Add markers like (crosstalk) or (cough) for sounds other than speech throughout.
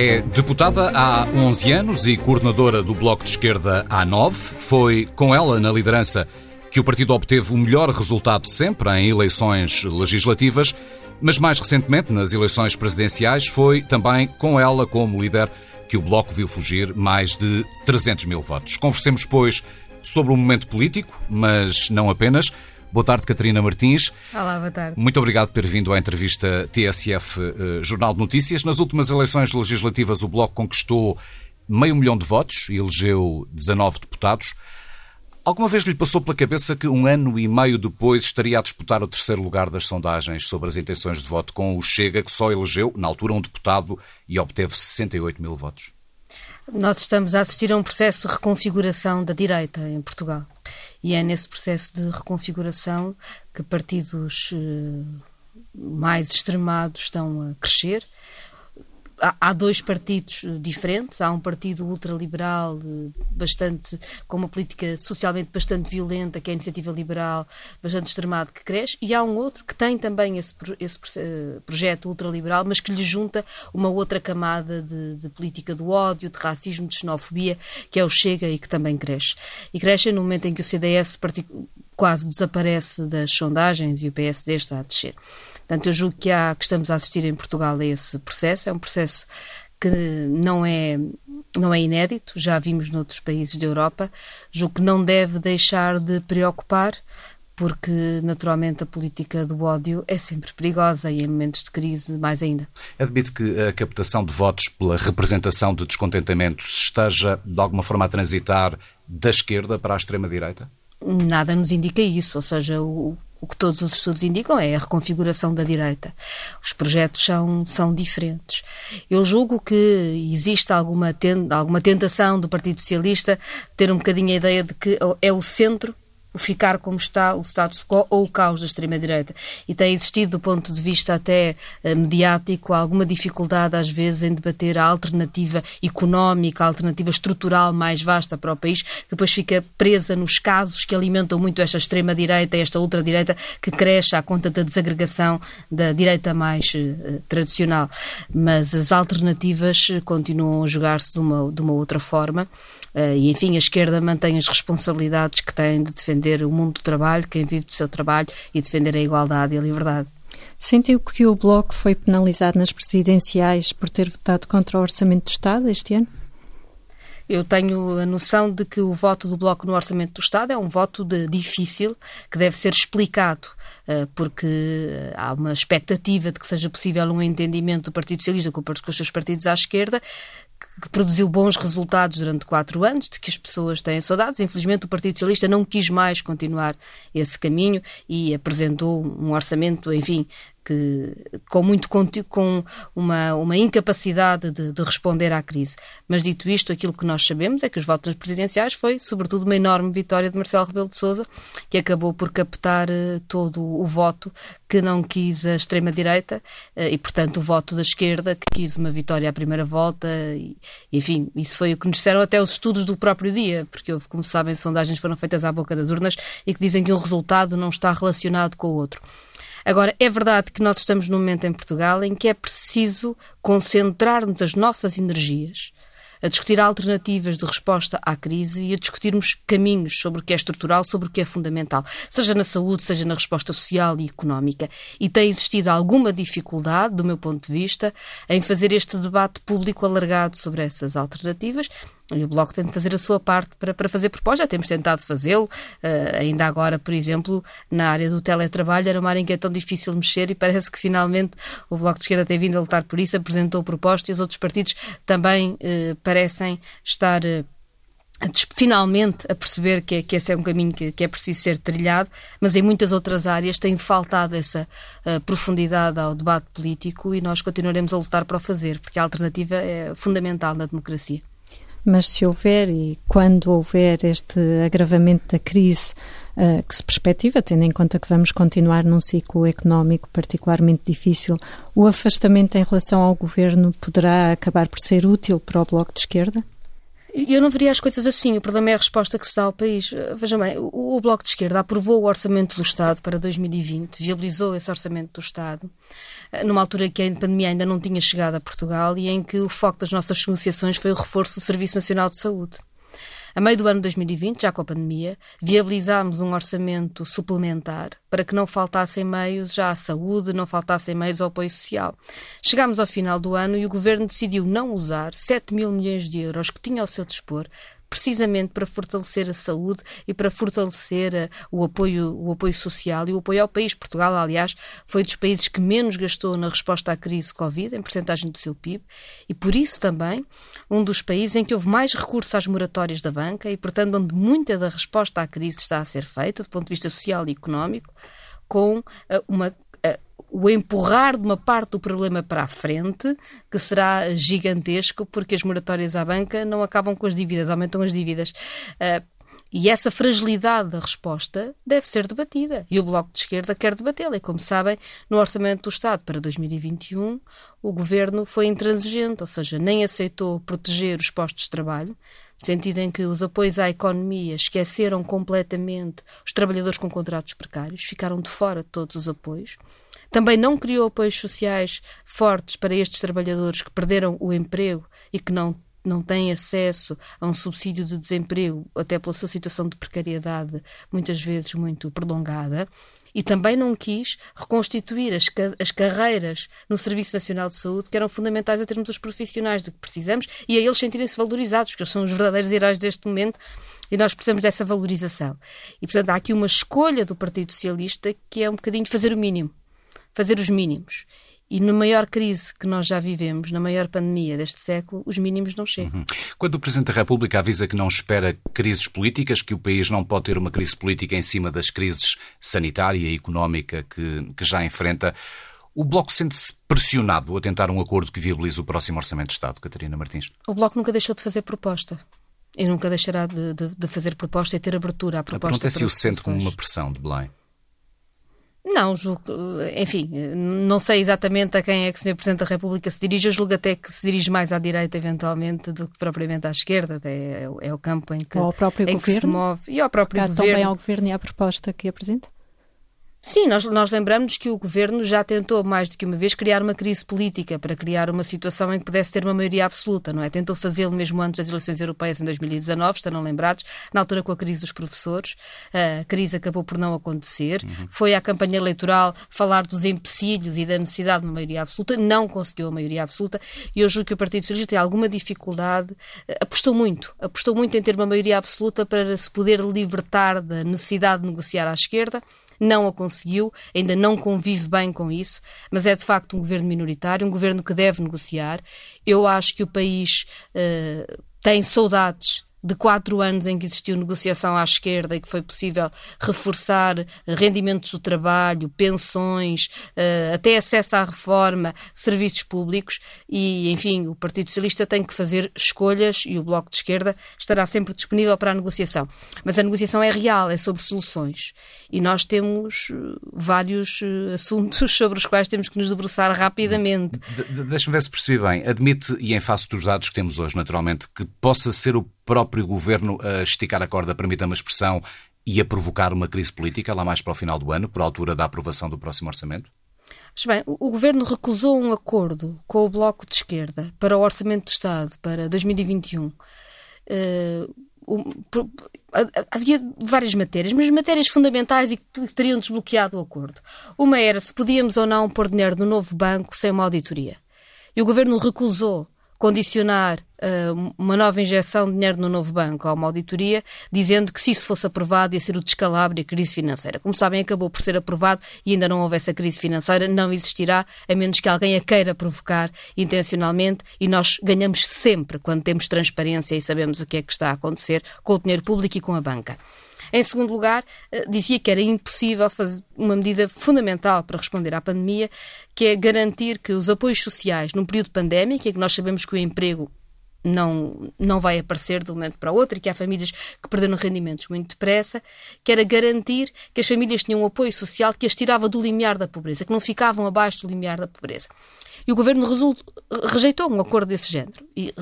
É deputada há 11 anos e coordenadora do Bloco de Esquerda há 9. Foi com ela na liderança que o partido obteve o melhor resultado sempre em eleições legislativas, mas mais recentemente, nas eleições presidenciais, foi também com ela como líder que o Bloco viu fugir mais de 300 mil votos. Conversemos, pois, sobre o momento político, mas não apenas. Boa tarde, Catarina Martins. Olá, boa tarde. Muito obrigado por ter vindo à entrevista TSF eh, Jornal de Notícias. Nas últimas eleições legislativas, o Bloco conquistou meio milhão de votos e elegeu 19 deputados. Alguma vez lhe passou pela cabeça que um ano e meio depois estaria a disputar o terceiro lugar das sondagens sobre as intenções de voto com o Chega, que só elegeu, na altura, um deputado e obteve 68 mil votos? Nós estamos a assistir a um processo de reconfiguração da direita em Portugal. E é nesse processo de reconfiguração que partidos eh, mais extremados estão a crescer há dois partidos eh, diferentes. Há um partido ultraliberal, eh, bastante, com uma política socialmente bastante violenta, que é a Iniciativa Liberal, bastante extremado, que cresce, e há um outro que tem também esse, esse eh, projeto ultraliberal, mas que lhe junta uma outra camada de, de, política do ódio, de racismo, de xenofobia, que é o Chega e que também cresce. E cresce no momento em que o CDS quase desaparece das sondagens e o PSD está a descer. Portanto, eu julgo que, há, que estamos a assistir em Portugal a esse processo. É um processo que não é, não é inédito, já vimos noutros países da Europa. Julgo que não deve deixar de preocupar, porque naturalmente a política do ódio é sempre perigosa e em momentos de crise mais ainda. Admite que a captação de votos pela representação de descontentamentos esteja de alguma forma a transitar da esquerda para a extrema-direita? Nada nos indica isso, ou seja, o, o que todos os estudos indicam é a reconfiguração da direita. Os projetos são, são diferentes. Eu julgo que existe alguma, alguma tentação do Partido Socialista ter um bocadinho a ideia de que é o centro ficar como está, o status quo ou o caos da extrema-direita. E tem existido, do ponto de vista até uh, mediático, alguma dificuldade, às vezes, em debater a alternativa económica, a alternativa estrutural mais vasta para o país, que depois fica presa nos casos que alimentam muito esta extrema-direita, esta ultradireita, que cresce à conta da desagregação da direita mais uh, tradicional. Mas as alternativas continuam a jogar-se de uma, de uma outra forma. Uh, e, enfim, a esquerda mantém as responsabilidades que tem de defender defender o mundo do trabalho, quem vive do seu trabalho e defender a igualdade e a liberdade. Sentiu que o Bloco foi penalizado nas presidenciais por ter votado contra o Orçamento do Estado este ano? Eu tenho a noção de que o voto do Bloco no Orçamento do Estado é um voto de, difícil, que deve ser explicado, uh, porque há uma expectativa de que seja possível um entendimento do Partido Socialista com, com os seus partidos à esquerda, que produziu bons resultados durante quatro anos, de que as pessoas têm saudades. Infelizmente, o Partido Socialista não quis mais continuar esse caminho e apresentou um orçamento, enfim, que, com muito com uma, uma incapacidade de, de, responder à crise. Mas dito isto, aquilo que nós sabemos é que os votos presidenciais foi, sobretudo, uma enorme vitória de Marcelo Rebelo de Sousa, que acabou por captar uh, todo o voto que não quis a extrema-direita uh, e, portanto, o voto da esquerda, que quis uma vitória à primeira volta. E, enfim, isso foi o que nos disseram até os estudos do próprio dia, porque houve, como sabem, sondagens foram feitas à boca das urnas e que dizem que um resultado não está relacionado com o outro. Agora, é verdade que nós estamos num momento em Portugal em que é preciso concentrarmos as nossas energias a discutir alternativas de resposta à crise e a discutirmos caminhos sobre o que é estrutural, sobre o que é fundamental, seja na saúde, seja na resposta social e económica. E tem existido alguma dificuldade, do meu ponto de vista, em fazer este debate público alargado sobre essas alternativas. E o Bloco tem de fazer a sua parte para, para fazer propostas. Já temos tentado fazê-lo. Uh, ainda agora, por exemplo, na área do teletrabalho, era uma área em que é tão difícil mexer e parece que finalmente o Bloco de Esquerda tem vindo a lutar por isso, apresentou propostas e os outros partidos também uh, parecem estar. Uh, finalmente a perceber que, é, que esse é um caminho que, que, é preciso ser trilhado, mas em muitas outras áreas tem faltado essa uh, profundidade ao debate político e nós continuaremos a lutar para o fazer, porque a alternativa é fundamental na democracia. Mas se houver e quando houver este agravamento da crise uh, que se perspectiva, tendo em conta que vamos continuar num ciclo económico particularmente difícil, o afastamento em relação ao governo poderá acabar por ser útil para o Bloco de Esquerda? Eu não veria as coisas assim. O problema é a resposta que se dá ao país. Veja bem, o, o Bloco de Esquerda aprovou o orçamento do Estado para 2020, viabilizou esse orçamento do Estado, eh, numa altura que a pandemia ainda não tinha chegado a Portugal e em que o foco das nossas negociações foi o reforço do Serviço Nacional de Saúde. A meio do ano de 2020, já com a pandemia, viabilizámos um orçamento suplementar para que não faltassem meios já à saúde, não faltassem meios ao apoio social. Chegámos ao final do ano e o Governo decidiu não usar 7 mil milhões de euros que tinha ao seu dispor precisamente para fortalecer a saúde e para fortalecer uh, o, apoio, o apoio social e o apoio ao país. Portugal, aliás, foi dos países que menos gastou na resposta à crise Covid, em porcentagem do seu PIB, e por isso também um dos países em que houve mais recursos às moratórias da banca e, portanto, onde muita da resposta à crise está a ser feita, do ponto de vista social e económico, com uh, uma o empurrar de uma parte do problema para a frente, que será gigantesco, porque as moratórias à banca não acabam com as dívidas, aumentam as dívidas. Uh, e essa fragilidade da resposta deve ser debatida. E o Bloco de Esquerda quer debatê-la. E, como sabem, no Orçamento do Estado para 2021, o Governo foi intransigente, ou seja, nem aceitou proteger os postos de trabalho, no sentido em que os apoios à economia esqueceram completamente os trabalhadores com contratos precários, ficaram de fora de todos os apoios. Também não criou apoios sociais fortes para estes trabalhadores que perderam o emprego e que não não têm acesso a um subsídio de desemprego, até pela sua situação de precariedade, muitas vezes muito prolongada, e também não quis reconstituir as, as carreiras no Serviço Nacional de Saúde, que eram fundamentais a termos os profissionais de que precisamos e a eles sentirem-se valorizados, porque eles são os verdadeiros heróis deste momento e nós precisamos dessa valorização. E, portanto, há aqui uma escolha do Partido Socialista que é um bocadinho fazer o mínimo fazer os mínimos. E na maior crise que nós já vivemos, na maior pandemia deste século, os mínimos não chegam. Uhum. Quando o Presidente da República avisa que não espera crises políticas, que o país não pode ter uma crise política em cima das crises sanitária e económica que, que já enfrenta, o Bloco sente-se pressionado a tentar um acordo que viabilize o próximo Orçamento de Estado, Catarina Martins? O Bloco nunca deixou de fazer proposta. E nunca deixará de, de, de fazer proposta e ter abertura à proposta. A pergunta é se o sente como uma pressão de Belém. Não, julgo, enfim, não sei exatamente a quem é que o Sr. Presidente da República se dirige. Eu julgo até que se dirige mais à direita, eventualmente, do que propriamente à esquerda. É, é o campo em que, em que se move. E ao próprio governo. também ao governo e à proposta que apresenta? Sim, nós, nós lembramos que o governo já tentou mais do que uma vez criar uma crise política para criar uma situação em que pudesse ter uma maioria absoluta, não é? Tentou fazê-lo mesmo antes das eleições europeias em 2019, estarão lembrados, na altura com a crise dos professores. A crise acabou por não acontecer. Uhum. Foi à campanha eleitoral falar dos empecilhos e da necessidade de uma maioria absoluta, não conseguiu a maioria absoluta e eu julgo que o Partido Socialista tem alguma dificuldade, apostou muito, apostou muito em ter uma maioria absoluta para se poder libertar da necessidade de negociar à esquerda não a conseguiu, ainda não convive bem com isso, mas é de facto um governo minoritário, um governo que deve negociar. Eu acho que o país uh, tem saudades de quatro anos em que existiu negociação à esquerda e que foi possível reforçar rendimentos do trabalho, pensões, eh, até acesso à reforma, serviços públicos e, enfim, o Partido Socialista tem que fazer escolhas e o Bloco de Esquerda estará sempre disponível para a negociação. Mas a negociação é real, é sobre soluções. E nós temos eh, vários eh, assuntos (laughs) sobre os quais temos que nos debruçar rapidamente. Deixa-me ver se percebi bem. Admite, e em face dos dados que temos hoje, naturalmente, que possa ser o próprio governo a esticar a corda, permita-me a expressão, e a provocar uma crise política lá mais para o final do ano, por altura da aprovação do próximo orçamento? Mas bem, o, governo recusou um acordo com o Bloco de Esquerda para o Orçamento do Estado para 2021. Uh, havia várias matérias, mas matérias fundamentais e que teriam desbloqueado o acordo. Uma era se podíamos ou não pôr dinheiro no novo banco sem uma auditoria. E o governo recusou condicionar uh, uma nova injeção de dinheiro no novo banco a uma auditoria, dizendo que se isso fosse aprovado ia ser o descalabro e a crise financeira. Como sabem, acabou por ser aprovado e ainda não houve essa crise financeira, não existirá, a menos que alguém a queira provocar intencionalmente e nós ganhamos sempre quando temos transparência e sabemos o que é que está a acontecer com o dinheiro público e com a banca. Em segundo lugar, eh, dizia que era impossível fazer uma medida fundamental para responder à pandemia, que é garantir que os apoios sociais num período pandémico, em que nós sabemos que o emprego não, não vai aparecer de um momento para o outro e que há famílias que perderam rendimentos muito depressa, que era garantir que as famílias tinham um apoio social que as tirava do limiar da pobreza, que não ficavam abaixo do limiar da pobreza. E o governo rejeitou um acordo desse género e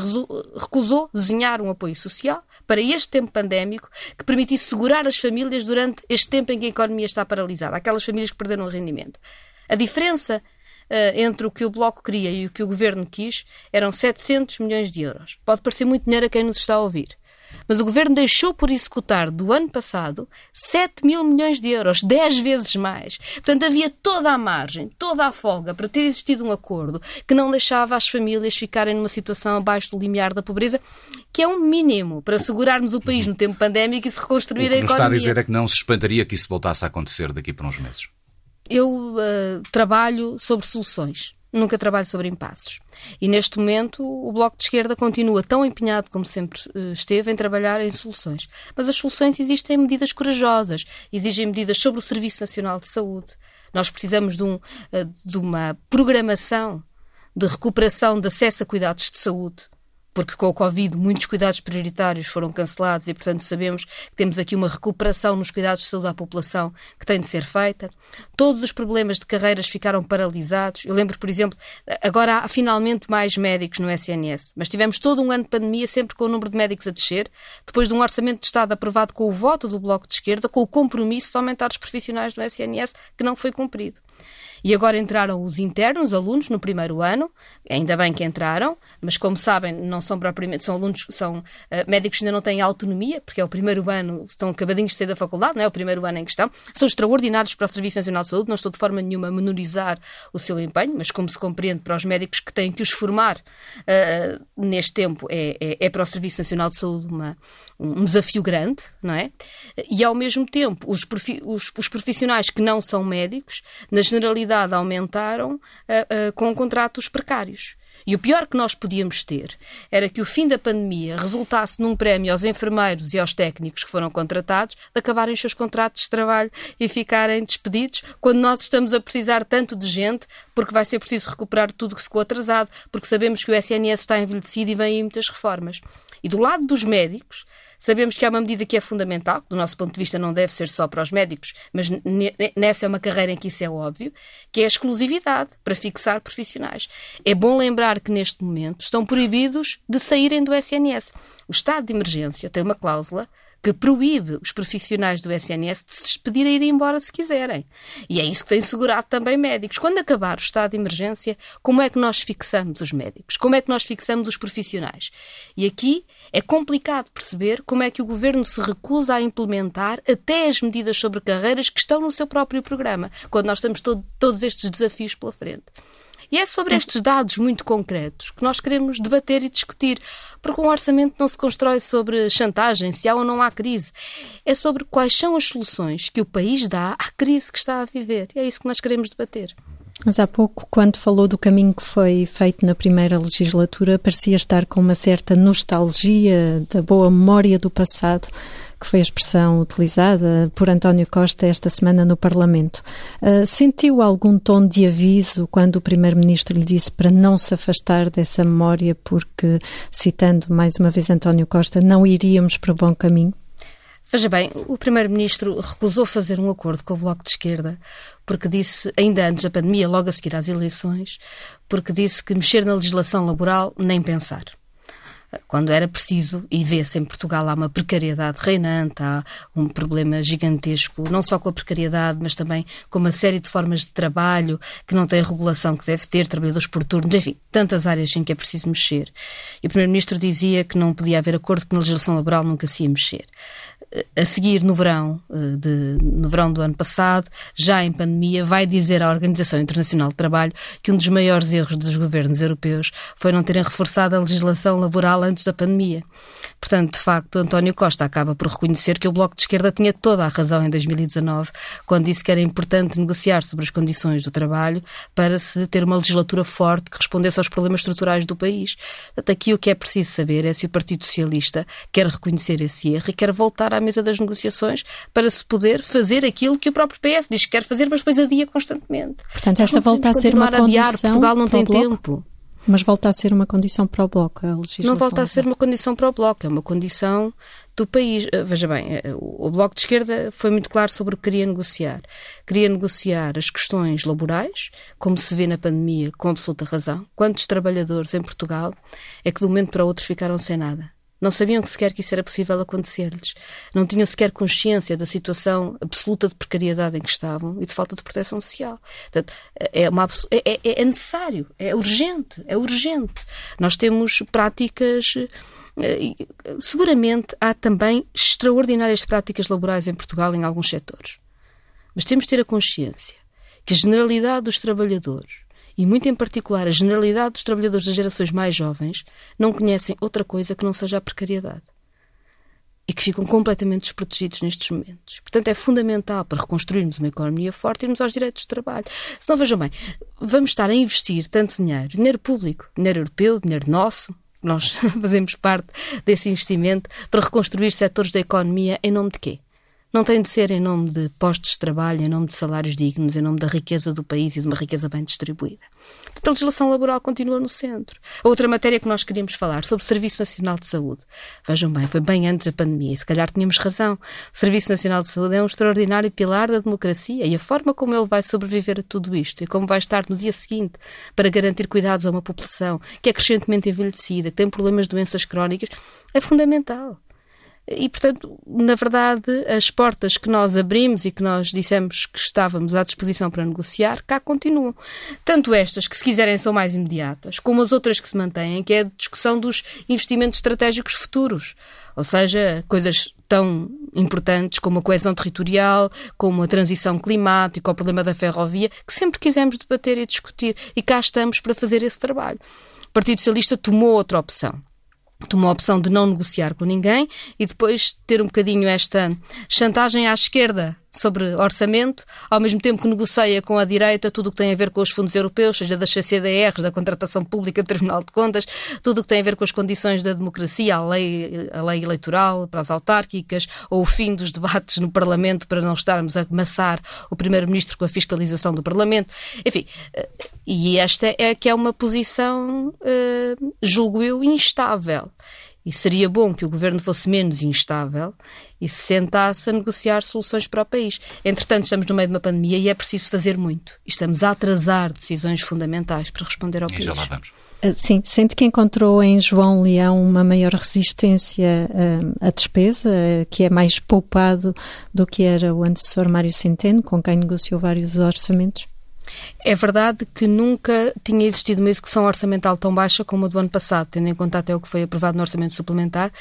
recusou desenhar um apoio social para este tempo pandémico que permitisse segurar as famílias durante este tempo em que a economia está paralisada, aquelas famílias que perderam o rendimento. A diferença uh, entre o que o Bloco queria e o que o governo quis eram 700 milhões de euros. Pode parecer muito dinheiro a quem nos está a ouvir. Mas o governo deixou por executar do ano passado 7 mil milhões de euros, 10 vezes mais. Portanto, havia toda a margem, toda a folga para ter existido um acordo que não deixava as famílias ficarem numa situação abaixo do limiar da pobreza, que é um mínimo para segurarmos o país no tempo pandémico e se reconstruir o que a economia. está a dizer é que não se espantaria que isso voltasse a acontecer daqui por uns meses. Eu uh, trabalho sobre soluções nunca trabalho sobre impasses. E neste momento o Bloco de Esquerda continua tão empenhado como sempre uh, esteve em trabalhar em soluções. Mas as soluções existem medidas corajosas, exigem medidas sobre o Serviço Nacional de Saúde. Nós precisamos de, um, uh, de uma programação de recuperação de acesso a cuidados de saúde porque com o Covid muitos cuidados prioritários foram cancelados e, portanto, sabemos que temos aqui uma recuperação nos cuidados de saúde à população que tem de ser feita. Todos os problemas de carreiras ficaram paralisados. Eu lembro, por exemplo, agora há finalmente mais médicos no SNS, mas tivemos todo um ano de pandemia sempre com o número de médicos a descer, depois de um orçamento de Estado aprovado com o voto do Bloco de Esquerda, com o compromisso de aumentar os profissionais do SNS, que não foi cumprido. E agora entraram os internos, alunos, no primeiro ano, ainda bem que entraram, mas como sabem, não são propriamente, são alunos, são uh, médicos que ainda não têm autonomia, porque é o primeiro ano, estão acabadinhos de sair da faculdade, não é o primeiro ano em questão, são extraordinários para o Serviço Nacional de Saúde, não estou de forma nenhuma a menorizar o seu empenho, mas como se compreende para os médicos que têm que os formar uh, neste tempo, é, é, é, para o Serviço Nacional de Saúde uma, um desafio grande, não é? E ao mesmo tempo, os, os, os profissionais que não são médicos, na generalidade aumentaram uh, uh, com contratos precários. E o pior que nós podíamos ter era que o fim da pandemia resultasse num prémio aos enfermeiros e aos técnicos que foram contratados de acabarem os seus contratos de trabalho e ficarem despedidos quando nós estamos a precisar tanto de gente porque vai ser preciso recuperar tudo que ficou atrasado, porque sabemos que o SNS está envelhecido e vêm aí muitas reformas. E do lado dos médicos, Sabemos que há uma medida que é fundamental, do nosso ponto de vista não deve ser só para os médicos, mas nessa é uma carreira em que isso é óbvio, que é a exclusividade para fixar profissionais. É bom lembrar que neste momento estão proibidos de saírem do SNS. O estado de emergência tem uma cláusula que proíbe os profissionais do SNS de se despedir e ir embora se quiserem. E é isso que tem segurado também médicos. Quando acabar o estado de emergência, como é que nós fixamos os médicos? Como é que nós fixamos os profissionais? E aqui é complicado perceber como é que o governo se recusa a implementar até as medidas sobre carreiras que estão no seu próprio programa, quando nós temos todo, todos estes desafios pela frente. E é sobre estes dados muito concretos que nós queremos debater e discutir, porque um orçamento não se constrói sobre chantagem, se há ou não há crise. É sobre quais são as soluções que o país dá à crise que está a viver. E é isso que nós queremos debater. Mas há pouco, quando falou do caminho que foi feito na primeira legislatura, parecia estar com uma certa nostalgia da boa memória do passado que foi a expressão utilizada por António Costa esta semana no Parlamento. Uh, sentiu algum tom de aviso quando o Primeiro-Ministro lhe disse para não se afastar dessa memória, porque, citando mais uma vez António Costa, não iríamos para o bom caminho? Veja bem, o Primeiro-Ministro recusou fazer um acordo com o Bloco de Esquerda porque disse, ainda antes da pandemia, logo a seguir às eleições, porque disse que mexer na legislação laboral nem pensar quando era preciso, e vê-se em Portugal há uma precariedade reinante, há um problema gigantesco, não só com a precariedade, mas também com uma série de formas de trabalho que não têm a regulação que deve ter, trabalhadores por turnos, enfim, tantas áreas em que é preciso mexer. E o Primeiro-Ministro dizia que não podia haver acordo porque na legislação laboral nunca se ia mexer a seguir no verão, eh, de, no verão do ano passado, já em pandemia, vai dizer à Organização Internacional de Trabalho que um dos maiores erros dos governos europeus foi não terem reforçado a legislação laboral antes da pandemia. Portanto, de facto, António Costa acaba por reconhecer que o Bloco de Esquerda tinha toda a razão em 2019, quando disse que era importante negociar sobre as condições do trabalho para se ter uma legislatura forte que respondesse aos problemas estruturais do país. Portanto, aqui o que é preciso saber é se o Partido Socialista quer reconhecer esse erro e quer voltar à mesa das negociações para se poder fazer aquilo que o próprio PS diz que quer fazer, mas depois adia constantemente. Portanto, essa volta a ser uma condição Portugal não tem tempo. Mas volta a ser uma condição para o Bloco, a legislação? Não volta a ser uma condição para o Bloco, é uma condição do país. Eh, veja bem, eh, o Bloco de Esquerda foi muito claro sobre o que queria negociar. Queria negociar as questões laborais, como se vê na pandemia, com absoluta razão. Quantos trabalhadores em Portugal é que de um momento para o outro ficaram sem nada? Não sabiam que sequer que isso era possível acontecer-lhes. Não tinham sequer consciência da situação absoluta de precariedade em que estavam e de falta de proteção social. Portanto, é, uma, é, é, é necessário, é urgente, é urgente. Nós temos práticas eh, seguramente há também extraordinárias práticas laborais em Portugal em alguns setores. Mas temos de ter a consciência que a generalidade dos trabalhadores e muito em particular a generalidade dos trabalhadores das gerações mais jovens, não conhecem outra coisa que não seja a precariedade. E que ficam completamente desprotegidos nestes momentos. Portanto, é fundamental para reconstruirmos uma economia forte irmos aos direitos de trabalho. Se não, vejam bem, vamos estar a investir tanto dinheiro, dinheiro público, dinheiro europeu, dinheiro nosso, nós (laughs) fazemos parte desse investimento, para reconstruir setores da economia em nome de quê? Não tem de ser em nome de postos de trabalho, em nome de salários dignos, em nome da riqueza do país e de uma riqueza bem distribuída. Portanto, a legislação laboral continua no centro. Outra matéria que nós queríamos falar, sobre o Serviço Nacional de Saúde. Vejam bem, foi bem antes da pandemia e se calhar tínhamos razão. O Serviço Nacional de Saúde é um extraordinário pilar da democracia e a forma como ele vai sobreviver a tudo isto e como vai estar no dia seguinte para garantir cuidados a uma população que é crescentemente envelhecida, que tem problemas de doenças crónicas, é fundamental. E, portanto, na verdade, as portas que nós abrimos e que nós dissemos que estávamos à disposição para negociar, cá continuam. Tanto estas, que se quiserem são mais imediatas, como as outras que se mantêm, que é a discussão dos investimentos estratégicos futuros. Ou seja, coisas tão importantes como a coesão territorial, como a transição climática, o problema da ferrovia, que sempre quisemos debater e discutir. E cá estamos para fazer esse trabalho. O Partido Socialista tomou outra opção tomou a opção de não negociar com ninguém e depois ter um bocadinho esta chantagem à esquerda sobre orçamento, ao mesmo tempo que negocia com a direita tudo o que tem a ver com os fundos europeus, seja das CCDRs, da contratação pública do Tribunal de Contas, tudo o que tem a ver com as condições da democracia, a lei, a lei eleitoral para as autárquicas, ou o fim dos debates no Parlamento para não estarmos a amassar o Primeiro-Ministro com a fiscalização do Parlamento. Enfim, eh, e esta é que é uma posição, eh, julgo eu, instável. E seria bom que o governo fosse menos instável e se sentasse a negociar soluções para o país. Entretanto, estamos no meio de uma pandemia e é preciso fazer muito. E estamos a atrasar decisões fundamentais para responder ao e país. Já lá vamos. Ah, sim, sente que encontrou em João Leão uma maior resistência ah, à despesa, que é mais poupado do que era o antecessor Mário Centeno, com quem negociou vários orçamentos? É verdade que nunca tinha existido uma execução orçamental tão baixa como a do ano passado, tendo em conta até o que foi aprovado no orçamento suplementar,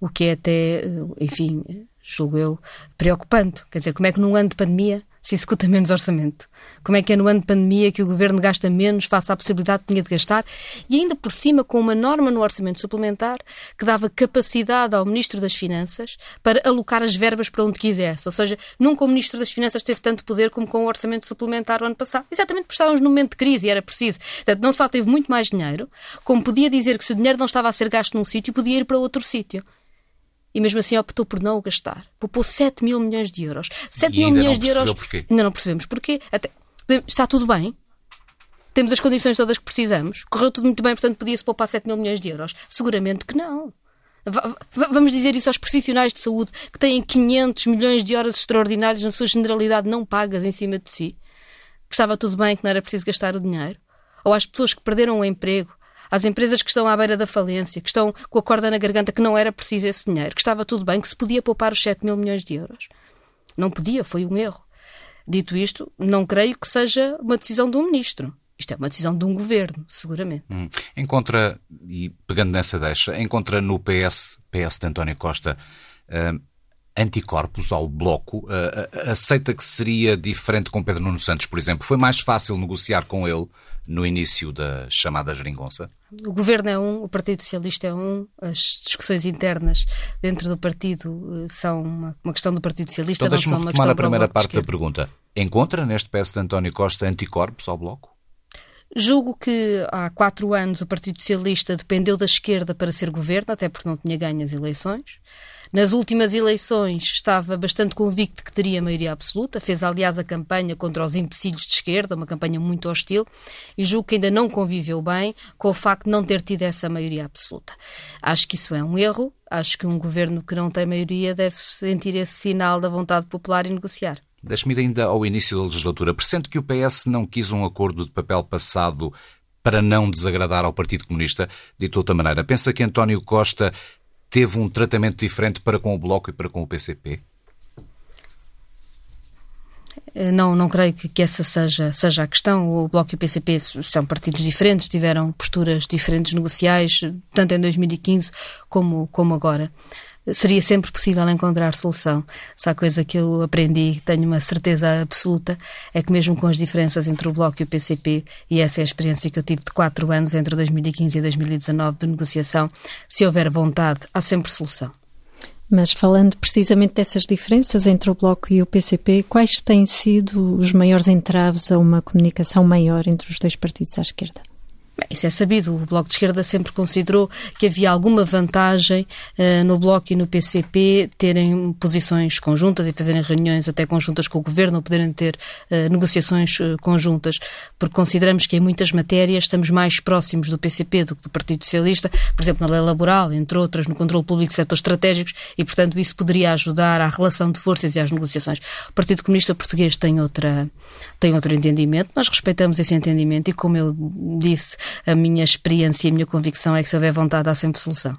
o que é até, enfim, julgo eu, preocupante. Quer dizer, como é que num ano de pandemia se executa menos orçamento? Como é que é no ano de pandemia que o governo gasta menos face à possibilidade que tinha de gastar? E ainda por cima com uma norma no orçamento suplementar que dava capacidade ao Ministro das Finanças para alocar as verbas para onde quisesse. Ou seja, nunca o Ministro das Finanças teve tanto poder como com o orçamento suplementar o ano passado. Exatamente porque estávamos num momento de crise e era preciso. Portanto, não só teve muito mais dinheiro, como podia dizer que se o dinheiro não estava a ser gasto num sítio, podia ir para outro sítio e mesmo assim optou por não o gastar. Poupou 7 mil milhões de euros. 7 e mil milhões de euros. Porquê. Ainda não percebemos porquê. Até, está tudo bem. Temos as condições todas que precisamos. Correu tudo muito bem, portanto podia-se poupar 7 mil milhões de euros. Seguramente que não. Vamos dizer isso aos profissionais de saúde que têm 500 milhões de horas extraordinárias na sua generalidade não pagas em cima de si. Que estava tudo bem, que não era preciso gastar o dinheiro. Ou às pessoas que perderam o emprego às empresas que estão à beira da falência, que estão com a corda na garganta, que não era preciso esse dinheiro, que estava tudo bem, que se podia poupar os 7 mil milhões de euros. Não podia, foi um erro. Dito isto, não creio que seja uma decisão de um ministro. Isto é uma decisão de um governo, seguramente. Hum. Encontra, e pegando nessa deixa, encontra no PS, PS de António Costa, uh, anticorpos ao Bloco. Uh, aceita que seria diferente com Pedro Nuno Santos, por exemplo? Foi mais fácil negociar com ele no início da chamada geringonça? O governo é um, o Partido Socialista é um, as discussões internas dentro do partido eh, são uma, uma questão do Partido Socialista, então, não são uma questão a primeira parte da pergunta. Encontra neste PS de António Costa anticorpos ao Bloco? Julgo que há quatro anos o Partido Socialista dependeu da esquerda para ser governo, até porque não tinha ganho as eleições. Nas últimas eleições estava bastante convicto que teria maioria absoluta, fez aliás a campanha contra os empecilhos de esquerda, uma campanha muito hostil, e julgo que ainda não conviveu bem com o facto de não ter tido essa maioria absoluta. Acho que isso é um erro, acho que um governo que não tem maioria deve sentir esse sinal da vontade popular e negociar. Deixe-me ir ainda ao início da legislatura. Pressente que o PS não quis um acordo de papel passado para não desagradar ao Partido Comunista, dito de outra maneira. Pensa que António Costa teve um tratamento diferente para com o Bloco e para com o PCP? Eh, não, não creio que, que essa seja, seja a questão. O Bloco e o PCP são partidos diferentes, tiveram posturas diferentes negociais, tanto em 2015 como, como agora seria sempre possível encontrar solução. Se há coisa que eu aprendi, tenho uma certeza absoluta, é que mesmo com as diferenças entre o Bloco e o PCP, e essa é a experiência que eu tive de quatro anos entre 2015 e 2019 de negociação, se houver vontade, há sempre solução. Mas falando precisamente dessas diferenças entre o Bloco e o PCP, quais têm sido os maiores entraves a uma comunicação maior entre os dois partidos à esquerda? Isso é sabido. O Bloco de Esquerda sempre considerou que havia alguma vantagem uh, no Bloco e no PCP terem posições conjuntas e fazerem reuniões até conjuntas com o Governo ou poderem ter uh, negociações uh, conjuntas, porque consideramos que em muitas matérias estamos mais próximos do PCP do que do Partido Socialista, por exemplo, na lei laboral, entre outras, no controle público de setores estratégicos e, portanto, isso poderia ajudar à relação de forças e às negociações. O Partido Comunista Português tem, outra, tem outro entendimento, nós respeitamos esse entendimento e, como eu disse, a minha experiência e a minha convicção é que se houver vontade há sempre solução.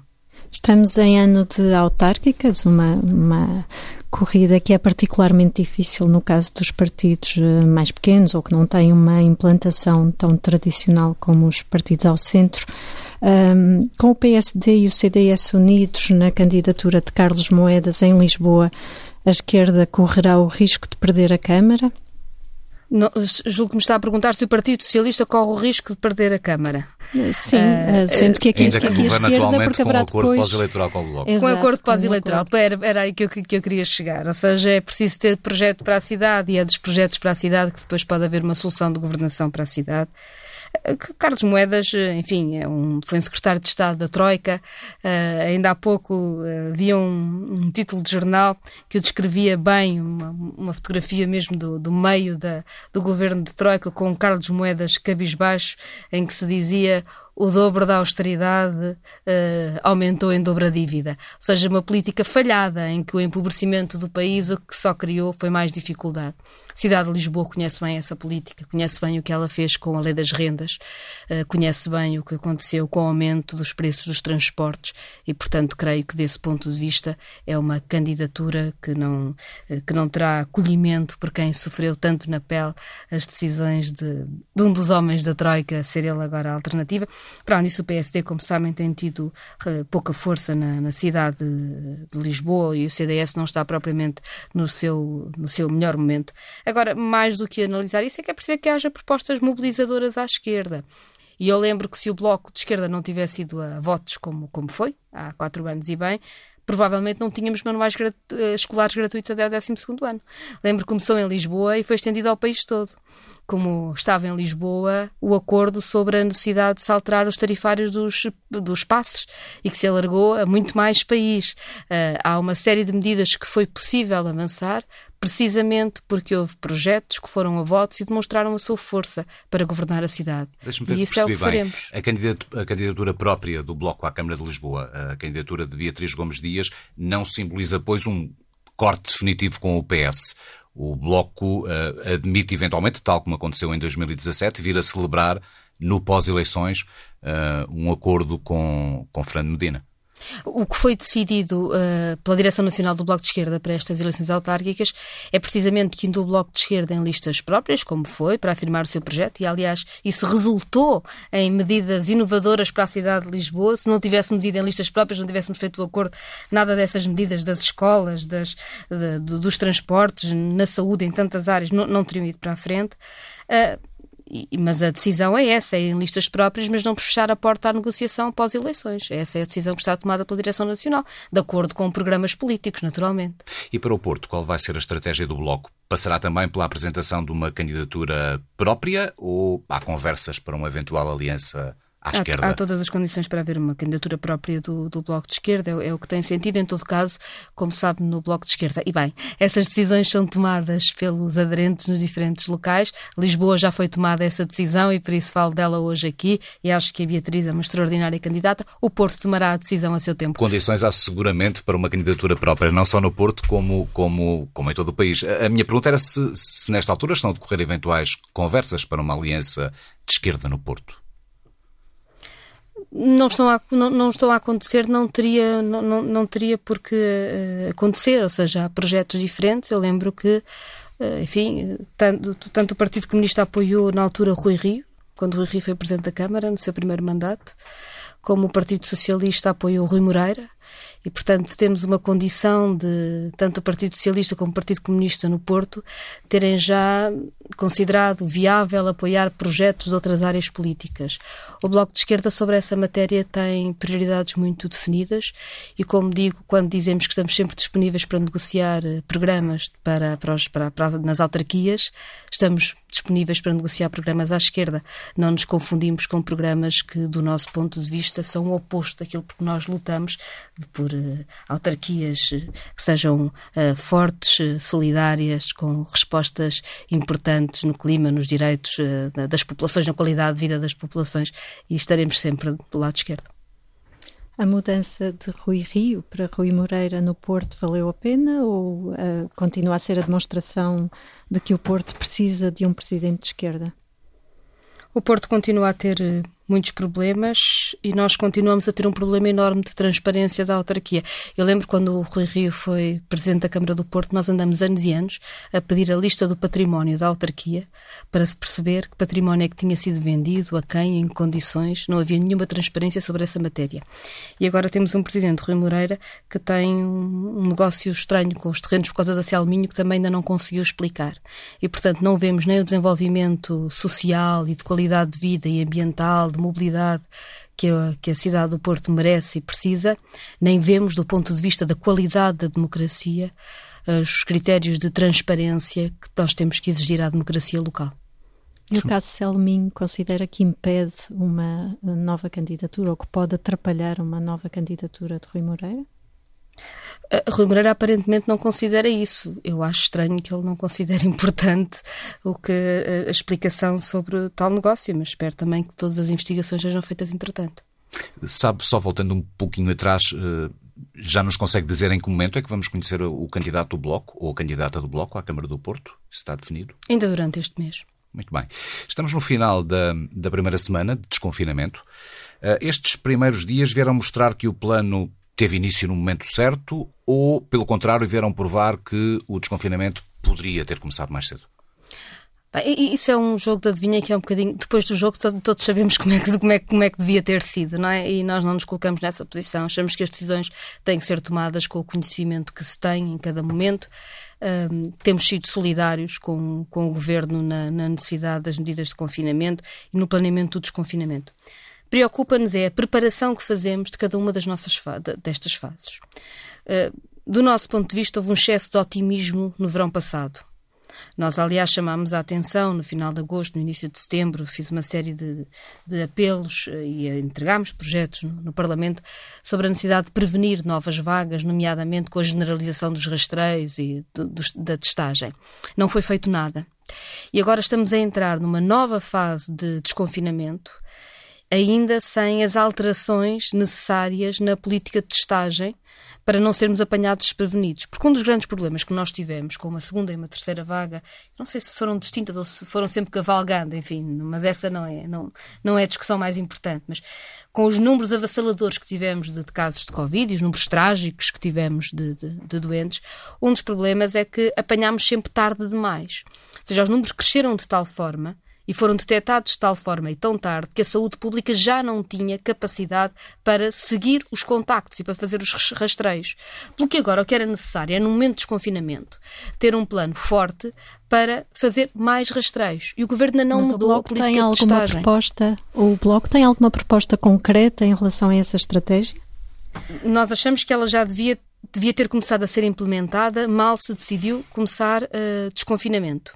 Estamos em ano de autárquicas, uma, uma corrida que é particularmente difícil no caso dos partidos eh, mais pequenos ou que não têm uma implantação tão tradicional como os partidos ao centro. Um, com o PSD e o CDS unidos na candidatura de Carlos Moedas em Lisboa, a esquerda correrá o risco de perder a Câmara? Não, julgo que me está a perguntar se o Partido Socialista corre o risco de perder a Câmara. Sim, uh, sendo que aqui, ainda que governa atualmente com o acordo depois... pós-eleitoral com o Bloco. Exato, com o acordo pós-eleitoral, era, era aí que eu, que eu queria chegar. Ou seja, é preciso ter projeto para a cidade e é dos projetos para a cidade que depois pode haver uma solução de governação para a cidade. Carlos Moedas, enfim, é um, foi um secretário de Estado da Troika. Uh, ainda há pouco uh, havia um, um, título de jornal que o descrevia bem, uma, uma fotografia mesmo do, do meio da, do governo de Troika com Carlos Moedas cabisbaixo, em que se dizia o dobro da austeridade uh, aumentou em dobro a dívida. Ou seja, uma política falhada em que o empobrecimento do país o que só criou foi mais dificuldade. A cidade de Lisboa conhece bem essa política, conhece bem o que ela fez com a lei das rendas, uh, conhece bem o que aconteceu com o aumento dos preços dos transportes e, portanto, creio que desse ponto de vista é uma candidatura que não, uh, que não terá acolhimento por quem sofreu tanto na pele as decisões de, de um dos homens da Troika ser ele agora a alternativa. Para além disso, o PSD, como sabem, tem tido uh, pouca força na, na cidade de, de, Lisboa e o CDS não está propriamente no seu, no seu melhor momento. Agora, mais do que analisar isso, é que é preciso que haja propostas mobilizadoras à esquerda. E eu lembro que se o Bloco de Esquerda não tivesse ido a votos como, como foi, há quatro anos e bem, provavelmente não tínhamos manuais eh, escolares gratuitos até o 12 ano. Lembro que começou em Lisboa e foi estendido ao país todo como estava em Lisboa, o acordo sobre a necessidade de se alterar os tarifários dos, dos passes e que se alargou a muito mais país. Uh, há uma série de medidas que foi possível avançar, precisamente porque houve projetos que foram a votos e demonstraram a sua força para governar a cidade. Deixa-me ver e se isso é o que faremos. A candidatura, a candidatura própria do Bloco à Câmara de Lisboa, a candidatura de Beatriz Gomes Dias, não simboliza, pois, um corte definitivo com o PS. O Bloco uh, admite, eventualmente, tal como aconteceu em 2017, vir a celebrar, no pós-eleições, uh, um acordo com, com Fernando Medina. O que foi decidido uh, pela Direção Nacional do Bloco de Esquerda para estas eleições autárquicas é precisamente que indo o Bloco de Esquerda em listas próprias, como foi, para afirmar o seu projeto, e aliás isso resultou em medidas inovadoras para a cidade de Lisboa. Se não tivéssemos ido em listas próprias, não tivéssemos feito o acordo, nada dessas medidas das escolas, das, de, dos transportes, na saúde, em tantas áreas, não, não teriam ido para a frente. Uh, mas a decisão é essa, é em listas próprias, mas não fechar a porta à negociação pós-eleições. Essa é a decisão que está tomada pela Direção Nacional, de acordo com programas políticos, naturalmente. E para o Porto, qual vai ser a estratégia do Bloco? Passará também pela apresentação de uma candidatura própria ou há conversas para uma eventual aliança à há, esquerda. Há todas as condições para haver uma candidatura própria do, do Bloco de Esquerda, é, é, o que tem sentido, em todo caso, como sabe, no Bloco de Esquerda. E bem, essas decisões são tomadas pelos aderentes nos diferentes locais. Lisboa já foi tomada essa decisão e por isso falo dela hoje aqui e acho que a Beatriz é uma extraordinária candidata. O Porto tomará a decisão a seu tempo. Condições há seguramente para uma candidatura própria, não só no Porto, como, como, como em todo o país. A minha pergunta era se, se nesta altura estão a decorrer eventuais conversas para uma aliança de esquerda no Porto não estão a, não, não estão a acontecer, não teria, não, não, não teria por que uh, acontecer, ou seja, há projetos diferentes. Eu lembro que, uh, enfim, tanto, tanto o Partido Comunista apoiou na altura Rui Rio, quando Rui Rio foi Presidente da Câmara, no seu primeiro mandato, como o Partido Socialista apoiou Rui Moreira, e, portanto, temos uma condição de tanto o Partido Socialista como o Partido Comunista no Porto terem já considerado viável apoiar projetos de outras áreas políticas. O Bloco de Esquerda sobre essa matéria tem prioridades muito definidas e, como digo, quando dizemos que estamos sempre disponíveis para negociar eh, programas para, para, os, para, para nas autarquias, estamos disponíveis para negociar programas à esquerda. Não nos confundimos com programas que, do nosso ponto de vista, são o oposto daquilo por que nós lutamos, por uh, autarquias uh, que sejam uh, fortes, solidárias, com respostas importantes no clima, nos direitos das populações, na qualidade de vida das populações, e estaremos sempre do lado esquerdo. A mudança de Rui Rio para Rui Moreira no Porto valeu a pena ou uh, continua a ser a demonstração de que o Porto precisa de um presidente de esquerda? O Porto continua a ter eh, muitos problemas e nós continuamos a ter um problema enorme de transparência da autarquia. Eu lembro quando o Rui Rio foi presidente da Câmara do Porto, nós andamos anos e anos a pedir a lista do património da autarquia para se perceber que património é que tinha sido vendido, a quem, em que condições. Não havia nenhuma transparência sobre essa matéria. E agora temos um presidente, Rui Moreira, que tem um negócio estranho com os terrenos por causa da Celminho que também ainda não conseguiu explicar. E, portanto, não vemos nem o desenvolvimento social e de qualidade de vida e ambiental de mobilidade que a, que a cidade do Porto merece e precisa, nem vemos, do ponto de vista da qualidade da democracia, eh, os critérios de transparência que nós temos que exigir à democracia local. E o caso Selmin considera que impede uma nova candidatura ou que pode atrapalhar uma nova candidatura de Rui Moreira? Rui Moreira aparentemente não considera isso. Eu acho estranho que ele não considere (laughs) importante o que a explicação sobre tal negócio, mas espero também que todas as investigações sejam feitas entretanto. Sabe, só voltando um pouquinho atrás, uh, já nos consegue dizer em que momento é que vamos conhecer o candidato do Bloco ou a candidata do Bloco à Câmara do Porto? Está definido? Ainda durante este mês. Muito bem. Estamos no final da, da primeira semana de desconfinamento. Estes primeiros dias vieram mostrar que o plano teve início no momento certo ou, pelo contrário, vieram provar que o desconfinamento poderia ter começado mais cedo? Isso é um jogo de adivinha que é um bocadinho. Depois do jogo, todos sabemos como é, que, como, é, como é que devia ter sido, não é? E nós não nos colocamos nessa posição. Achamos que as decisões têm que ser tomadas com o conhecimento que se tem em cada momento. Um, temos sido solidários com, com o governo na, na necessidade das medidas de confinamento e no planeamento do desconfinamento. Preocupa-nos é a preparação que fazemos de cada uma das nossas destas fases. Uh, do nosso ponto de vista, houve um excesso de otimismo no verão passado. Nós, aliás, chamámos a atenção no final de agosto, no início de setembro, fiz uma série de, de apelos eh, e entregámos projetos no, no, Parlamento sobre a necessidade de prevenir novas vagas, nomeadamente com a generalização dos rastreios e do, do, da testagem. Não foi feito nada. E agora estamos a entrar numa nova fase de desconfinamento ainda sem as alterações necessárias na política de testagem para não sermos apanhados desprevenidos. Porque um dos grandes problemas que nós tivemos com uma segunda e uma terceira vaga, não sei se foram distintas ou se foram sempre cavalgando, enfim, mas essa não é, não, não é a discussão mais importante, mas com os números avassaladores que tivemos de, de casos de Covid e os números trágicos que tivemos de, de, de doentes, um dos problemas é que apanhámos sempre tarde demais. Ou seja, os números cresceram de tal forma e foram detectados de tal forma e tão tarde que a saúde pública já não tinha capacidade para seguir os contactos e para fazer os rastreios. Pelo que agora o que era necessário é, no momento de desconfinamento, ter um plano forte para fazer mais rastreios. E o Governo ainda não Mas mudou a política tem de testagem. Proposta, o Bloco tem alguma proposta concreta em relação a essa estratégia? Nós achamos que ela já devia, devia ter começado a ser implementada mal se decidiu começar uh, desconfinamento.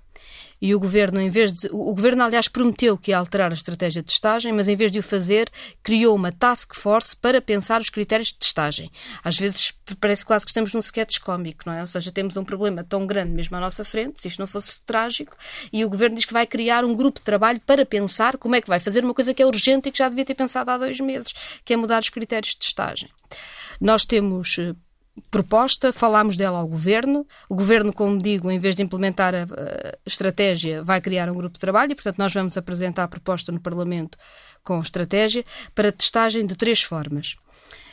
E o governo, em vez de. O governo, aliás, prometeu que ia alterar a estratégia de testagem, mas em vez de o fazer, criou uma task force para pensar os critérios de testagem. Às vezes parece quase que estamos num sketch cómico, não é? Ou seja, temos um problema tão grande mesmo à nossa frente, se isto não fosse trágico, e o governo diz que vai criar um grupo de trabalho para pensar como é que vai fazer uma coisa que é urgente e que já devia ter pensado há dois meses, que é mudar os critérios de testagem. Nós temos eh, proposta, falámos dela ao Governo. O Governo, como digo, em vez de implementar a, estratégia, vai criar um grupo de trabalho e, portanto, nós vamos apresentar a proposta no Parlamento com estratégia para testagem de três formas.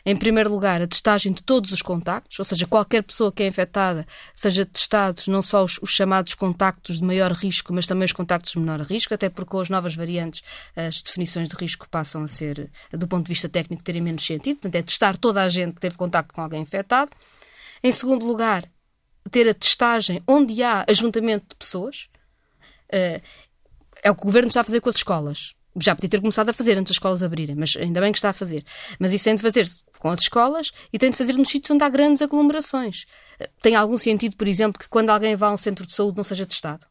Em primeiro lugar, a testagem de todos os contactos, ou seja, qualquer pessoa que é infectada seja testados não só os, os, chamados contactos de maior risco, mas também os contactos de menor risco, até porque com as novas variantes as definições de risco passam a ser, do ponto de vista técnico, terem menos sentido. Portanto, é testar toda a gente que teve contacto com alguém infectado. Em segundo lugar, ter a testagem onde há ajuntamento de pessoas. Eh, é o que o governo está a fazer com as escolas já podia ter começado a fazer antes das escolas abrirem, mas ainda bem que está a fazer. Mas isso tem de fazer com as escolas e tem de fazer nos sítios onde há grandes aglomerações. Tem algum sentido, por exemplo, que quando alguém vá a um centro de saúde não seja testado?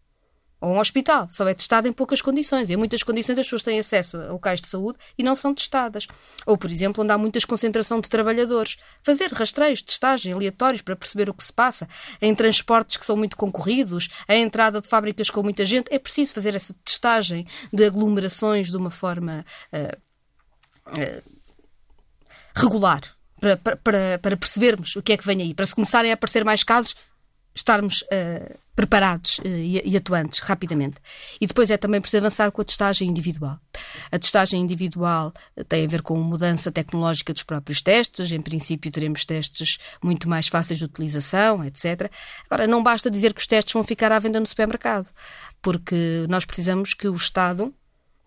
Ou um hospital, só é testado em poucas condições. E em muitas condições as pessoas têm acesso a locais de saúde e não são testadas. Ou, por exemplo, onde há muitas concentração de trabalhadores. Fazer rastreios, testagem aleatórios para perceber o que se passa. Em transportes que são muito concorridos, a entrada de fábricas com muita gente. É preciso fazer essa testagem de aglomerações de uma forma. Uh, uh, regular, para, para, para percebermos o que é que vem aí, para se começarem a aparecer mais casos, estarmos uh, preparados uh, e, e, atuantes rapidamente. E depois é também preciso avançar com a testagem individual. A testagem individual tem a ver com mudança tecnológica dos próprios testes. Em princípio, teremos testes muito mais fáceis de utilização, etc. Agora, não basta dizer que os testes vão ficar à venda no supermercado, porque nós precisamos que o Estado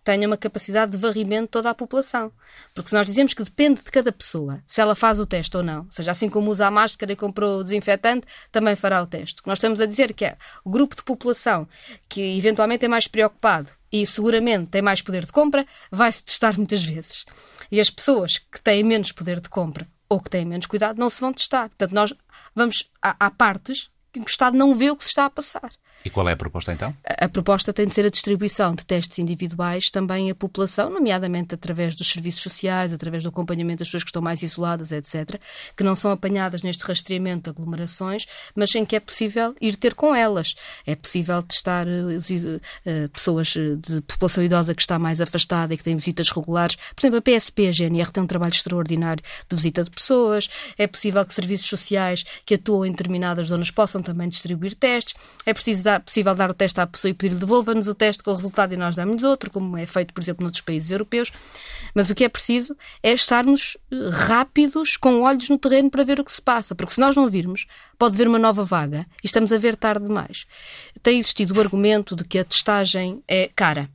tenha uma capacidade de varrimento de toda a população. Porque se nós dizemos que depende de cada pessoa, se ela faz o teste ou não, ou seja, assim como usa a máscara e comprou o desinfetante, também fará o teste. O que nós estamos a dizer que é o grupo de população que eventualmente é mais preocupado e seguramente tem mais poder de compra, vai-se testar muitas vezes. E as pessoas que têm menos poder de compra ou que têm menos cuidado não se vão testar. Portanto, nós vamos. Há partes que o Estado não vê o que se está a passar. E qual é a proposta então? A, a, proposta tem de ser a distribuição de testes individuais também à população, nomeadamente através dos serviços sociais, através do acompanhamento das pessoas que estão mais isoladas, etc., que não são apanhadas neste rastreamento de aglomerações, mas em que é possível ir ter com elas. É possível testar uh, pessoas de população idosa que está mais afastada e que tem visitas regulares. Por exemplo, a PSP, a GNR, tem um trabalho extraordinário de visita de pessoas. É possível que serviços sociais que atuam em determinadas zonas possam também distribuir testes. É preciso dar, possível dar o teste à pessoa e pedir-lhe devolva-nos o teste com o resultado e nós damos outro, como é feito, por exemplo, noutros países europeus. Mas o que é preciso é estarmos eh, rápidos, com olhos no terreno para ver o que se passa, porque se nós não virmos, pode haver uma nova vaga e estamos a ver tarde demais. Tem existido o argumento de que a testagem é cara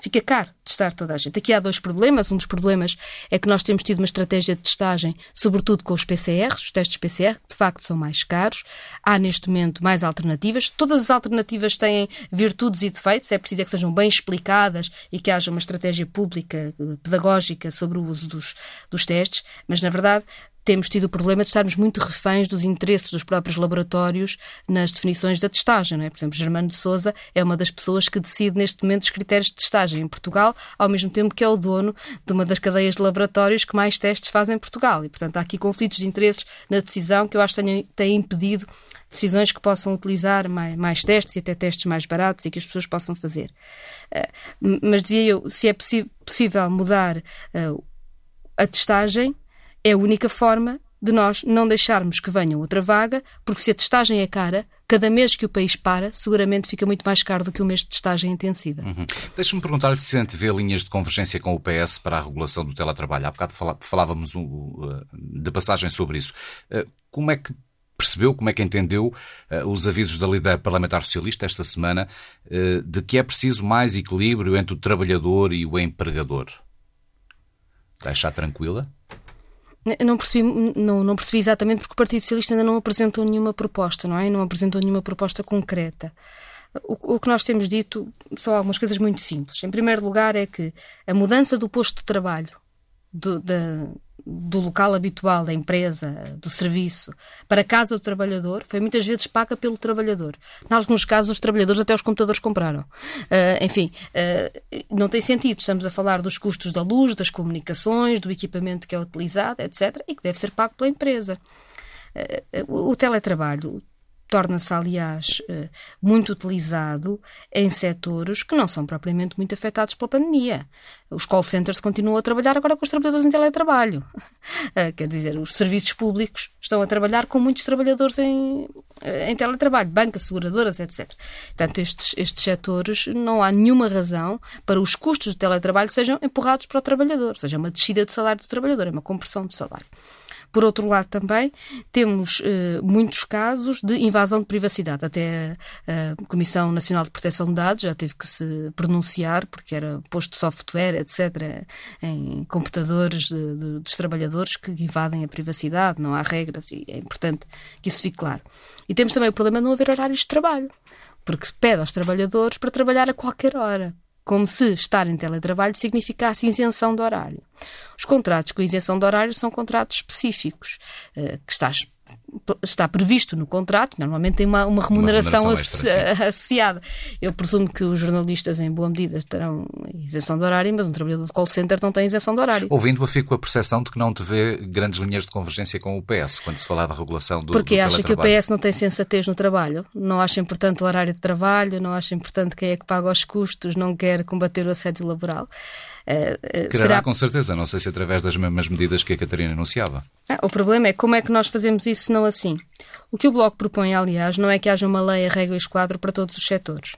fica caro testar toda a gente. Aqui há dois problemas. Um dos problemas é que nós temos tido uma estratégia de testagem, sobretudo com os PCRs, os testes PCR, que de facto são mais caros. Há neste momento mais alternativas. Todas as alternativas têm virtudes e defeitos. É preciso é que sejam bem explicadas e que haja uma estratégia pública, eh, pedagógica sobre o uso dos, dos testes. Mas, na verdade, temos tido o problema de estarmos muito reféns dos interesses dos próprios laboratórios nas definições da testagem. É? Por exemplo, Germano de Souza é uma das pessoas que decide neste momento os critérios de testagem em Portugal, ao mesmo tempo que é o dono de uma das cadeias de laboratórios que mais testes fazem em Portugal. E, portanto, há aqui conflitos de interesses na decisão que eu acho que têm impedido decisões que possam utilizar mais, mais, testes e até testes mais baratos e que as pessoas possam fazer. Uh, mas dizia eu, se é possível mudar uh, a testagem, é a única forma de nós não deixarmos que venha outra vaga, porque se a testagem é cara, cada mês que o país para, seguramente fica muito mais caro do que o mês de testagem intensiva. Uhum. Deixa-me perguntar-lhe se vê linhas de convergência com o PS para a regulação do teletrabalho. Há bocado falávamos de passagem sobre isso. Eh, como é que percebeu, como é que entendeu os avisos da líder parlamentar socialista esta semana de que é preciso mais equilíbrio entre o trabalhador e o empregador? Deixa tranquila? Não percebi, não, não percebi exatamente porque o Partido Socialista ainda não apresentou nenhuma proposta, não é? Não apresentou nenhuma proposta concreta. O, o, que nós temos dito são algumas coisas muito simples. Em primeiro lugar, é que a mudança do posto de trabalho do, da, do local habitual da empresa, do serviço, para a casa do trabalhador, foi muitas vezes paga pelo trabalhador. Em alguns casos, os trabalhadores até os computadores compraram. Uh, enfim, uh, não tem sentido. Estamos a falar dos custos da luz, das comunicações, do equipamento que é utilizado, etc., e que deve ser pago pela empresa. Uh, o teletrabalho torna-se, aliás, eh, muito utilizado em setores que não são propriamente muito afetados pela pandemia. Os call centers continuam a trabalhar agora com os trabalhadores em teletrabalho. (laughs) Eh, quer dizer, os serviços públicos estão a trabalhar com muitos trabalhadores em, eh, em teletrabalho, bancas, seguradoras, etc. Portanto, estes, estes setores não há nenhuma razão para os custos do teletrabalho sejam empurrados para o trabalhador, seja uma descida de salário do trabalhador, é uma compressão do salário. Por outro lado, também temos eh, muitos casos de invasão de privacidade. Até a, Comissão Nacional de Proteção de Dados já teve que se pronunciar, porque era posto software, etc., em computadores de, de, dos trabalhadores que invadem a privacidade. Não há regras e é importante que isso fique claro. E temos também o problema de não haver horários de trabalho porque se pede aos trabalhadores para trabalhar a qualquer hora, como se estar em teletrabalho significasse isenção de horário. Os contratos com isenção de horário são contratos específicos, eh, que estás está previsto no contrato, normalmente tem uma, uma remuneração, uma remuneração extra, associada. Eu presumo que os jornalistas, em boa medida, terão isenção de horário, mas um trabalhador de call center não tem isenção de horário. Ouvindo-a, fico com a percepção de que não te vê grandes linhas de convergência com o PS, quando se fala da regulação do Porque do acha que o PS não tem sensatez no trabalho, não acha importante o horário de trabalho, não acha importante quem é que paga os custos, não quer combater o assédio laboral. Uh, Quererá será... com certeza, não sei se através das mesmas medidas que a Catarina anunciava. Ah, o problema é como é que nós fazemos isso não assim. O que o Bloco propõe, aliás, não é que haja uma lei, a regra e esquadro para todos os setores.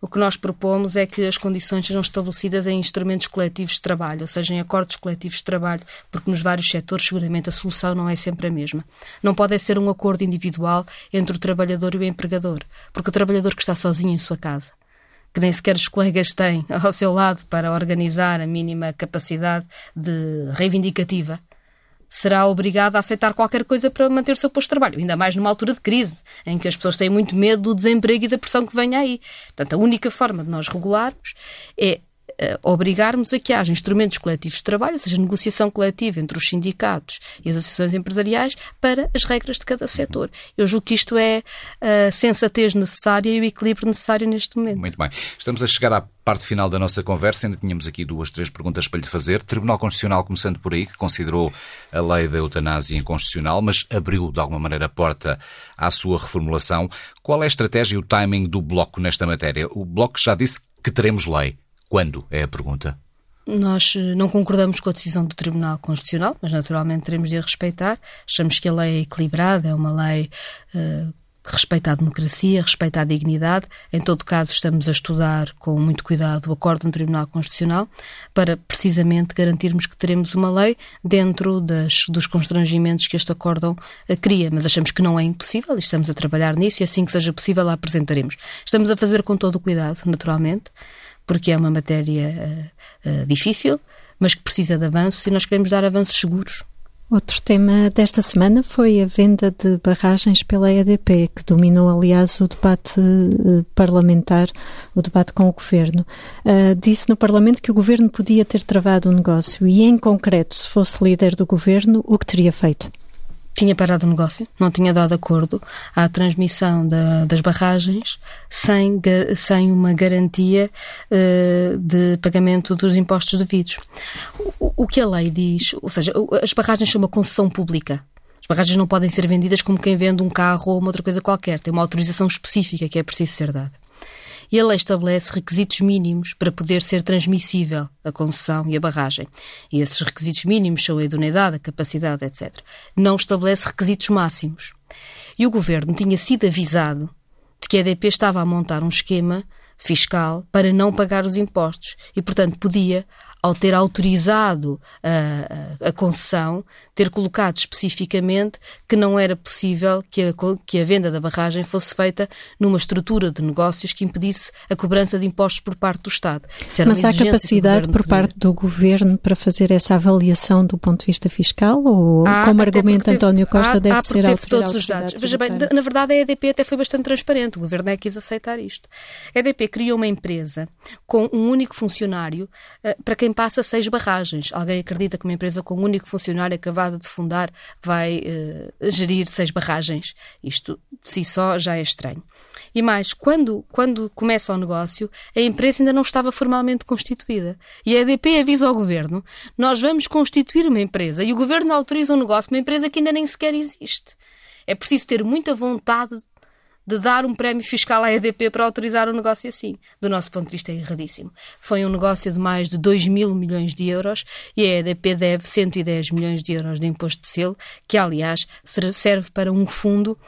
O que nós propomos é que as condições sejam estabelecidas em instrumentos coletivos de trabalho, ou seja, em acordos coletivos de trabalho, porque nos vários setores seguramente a solução não é sempre a mesma. Não pode ser um acordo individual entre o trabalhador e o empregador, porque o trabalhador que está sozinho em sua casa que nem sequer os colegas têm ao seu lado para organizar a mínima capacidade de reivindicativa, será obrigado a aceitar qualquer coisa para manter o seu posto de trabalho, ainda mais numa altura de crise, em que as pessoas têm muito medo do desemprego e da pressão que venha aí. Portanto, a única forma de nós regularmos é obrigarmos a que haja instrumentos coletivos de trabalho, ou seja, negociação coletiva entre os sindicatos e as associações empresariais para as regras de cada setor. Eu julgo que isto é a sensatez necessária e o equilíbrio necessário neste momento. Muito bem. Estamos a chegar à parte final da nossa conversa. Ainda tínhamos aqui duas, três perguntas para lhe fazer. Tribunal Constitucional, começando por aí, que considerou a lei da eutanásia inconstitucional, mas abriu de alguma maneira a porta à sua reformulação. Qual é a estratégia e o timing do Bloco nesta matéria? O Bloco já disse que teremos lei. Quando? É a pergunta. Nós eh, não concordamos com a decisão do Tribunal Constitucional, mas naturalmente teremos de a respeitar. Achamos que a lei é equilibrada, é uma lei uh, que respeita a democracia, respeita a dignidade. Em todo caso, estamos a estudar com muito cuidado o acordo do Tribunal Constitucional para precisamente garantirmos que teremos uma lei dentro das, dos constrangimentos que este acórdão uh, cria. Mas achamos que não é impossível e estamos a trabalhar nisso e assim que seja possível a apresentaremos. Estamos a fazer com todo o cuidado, naturalmente porque é uma matéria uh, difícil, mas que precisa de avanços e nós queremos dar avanços seguros. Outro tema desta semana foi a venda de barragens pela EDP, que dominou, aliás, o debate uh, parlamentar, o debate com o governo. Uh, disse no Parlamento que o governo podia ter travado o negócio e, em concreto, se fosse líder do governo, o que teria feito? Tinha parado o negócio, não tinha dado acordo à transmissão da, das barragens sem, sem uma garantia uh, de pagamento dos impostos devidos. O, o que a lei diz, ou seja, as barragens são uma concessão pública. As barragens não podem ser vendidas como quem vende um carro ou uma outra coisa qualquer. Tem uma autorização específica que é preciso ser dada e a lei estabelece requisitos mínimos para poder ser transmissível a concessão e a barragem. E esses requisitos mínimos são a idoneidade, a capacidade, etc. Não estabelece requisitos máximos. E o governo tinha sido avisado de que a EDP estava a montar um esquema fiscal para não pagar os impostos e, portanto, podia ao ter autorizado a, a, concessão, ter colocado especificamente que não era possível que a, que a venda da barragem fosse feita numa estrutura de negócios que impedisse a cobrança de impostos por parte do Estado. Mas há capacidade por parte do Governo para fazer essa avaliação do ponto de vista fiscal? Ou, há, como argumento teve, António Costa, há, deve há ser teve todos os dados. Veja bem, na verdade a EDP até foi bastante transparente. O Governo é que quis aceitar isto. A EDP criou uma empresa com um único funcionário uh, para quem ninguém passa seis barragens. Alguém acredita que uma empresa com um único funcionário acabada de fundar vai uh, gerir seis barragens? Isto de si só já é estranho. E mais, quando, quando começa o negócio, a empresa ainda não estava formalmente constituída. E a EDP avisa ao governo: nós vamos constituir uma empresa. E o governo autoriza um negócio, uma empresa que ainda nem sequer existe. É preciso ter muita vontade de dar um prémio fiscal à EDP para autorizar um negócio assim. Do nosso ponto de vista, é erradíssimo. Foi um negócio de mais de 2 mil milhões de euros e a EDP deve 110 milhões de euros de imposto de selo, que, aliás, serve para um fundo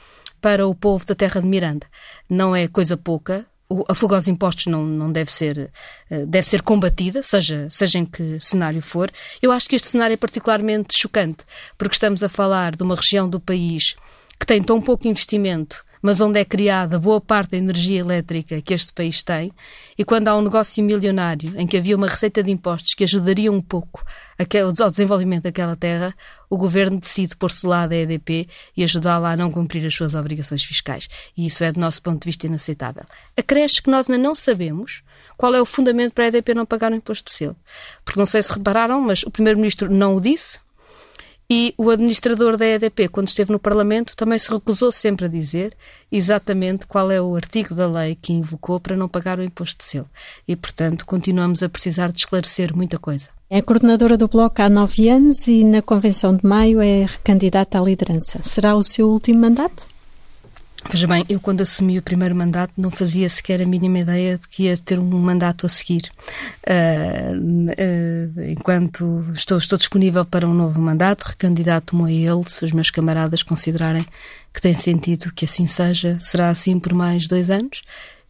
para o povo da terra de Miranda. Não é coisa pouca, a fuga aos impostos não, não deve ser eh, deve ser combatida, seja, seja em que cenário for. Eu acho que este cenário é particularmente chocante, porque estamos a falar de uma região do país que tem tão pouco investimento mas onde é criada boa parte da energia elétrica que este país tem, e quando há um negócio milionário em que havia uma receita de impostos que ajudaria um pouco ao desenvolvimento daquela terra, o governo decide pôr-se do lado da EDP e ajudá-la a não cumprir as suas obrigações fiscais. E isso é, do nosso ponto de vista, inaceitável. Acresce que nós ainda não sabemos qual é o fundamento para a EDP não pagar o imposto de selo. Porque não sei se repararam, mas o Primeiro-Ministro não o disse, e o administrador da EDP, quando esteve no Parlamento, também se recusou sempre a dizer exatamente qual é o artigo da lei que invocou para não pagar o imposto de selo. E, portanto, continuamos a precisar de esclarecer muita coisa. É coordenadora do Bloco há nove anos e na Convenção de Maio é candidata à liderança. Será o seu último mandato? Veja bem, eu quando assumi o primeiro mandato não fazia sequer a mínima ideia de que ia ter um mandato a seguir. Uh, uh, enquanto estou, estou disponível para um novo mandato, recandidato-me a ele, se os meus camaradas considerarem que tem sentido que assim seja, será assim por mais dois anos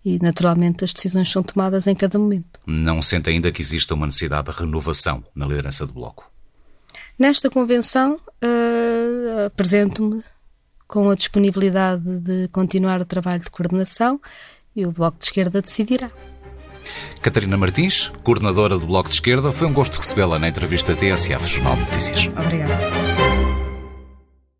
e, naturalmente, as decisões são tomadas em cada momento. Não sente ainda que exista uma necessidade de renovação na liderança do Bloco? Nesta convenção, uh, apresento-me com a disponibilidade de continuar o trabalho de coordenação e o Bloco de Esquerda decidirá. Catarina Martins, coordenadora do Bloco de Esquerda, foi um gosto recebê-la na entrevista TSF Jornal Notícias. Obrigada.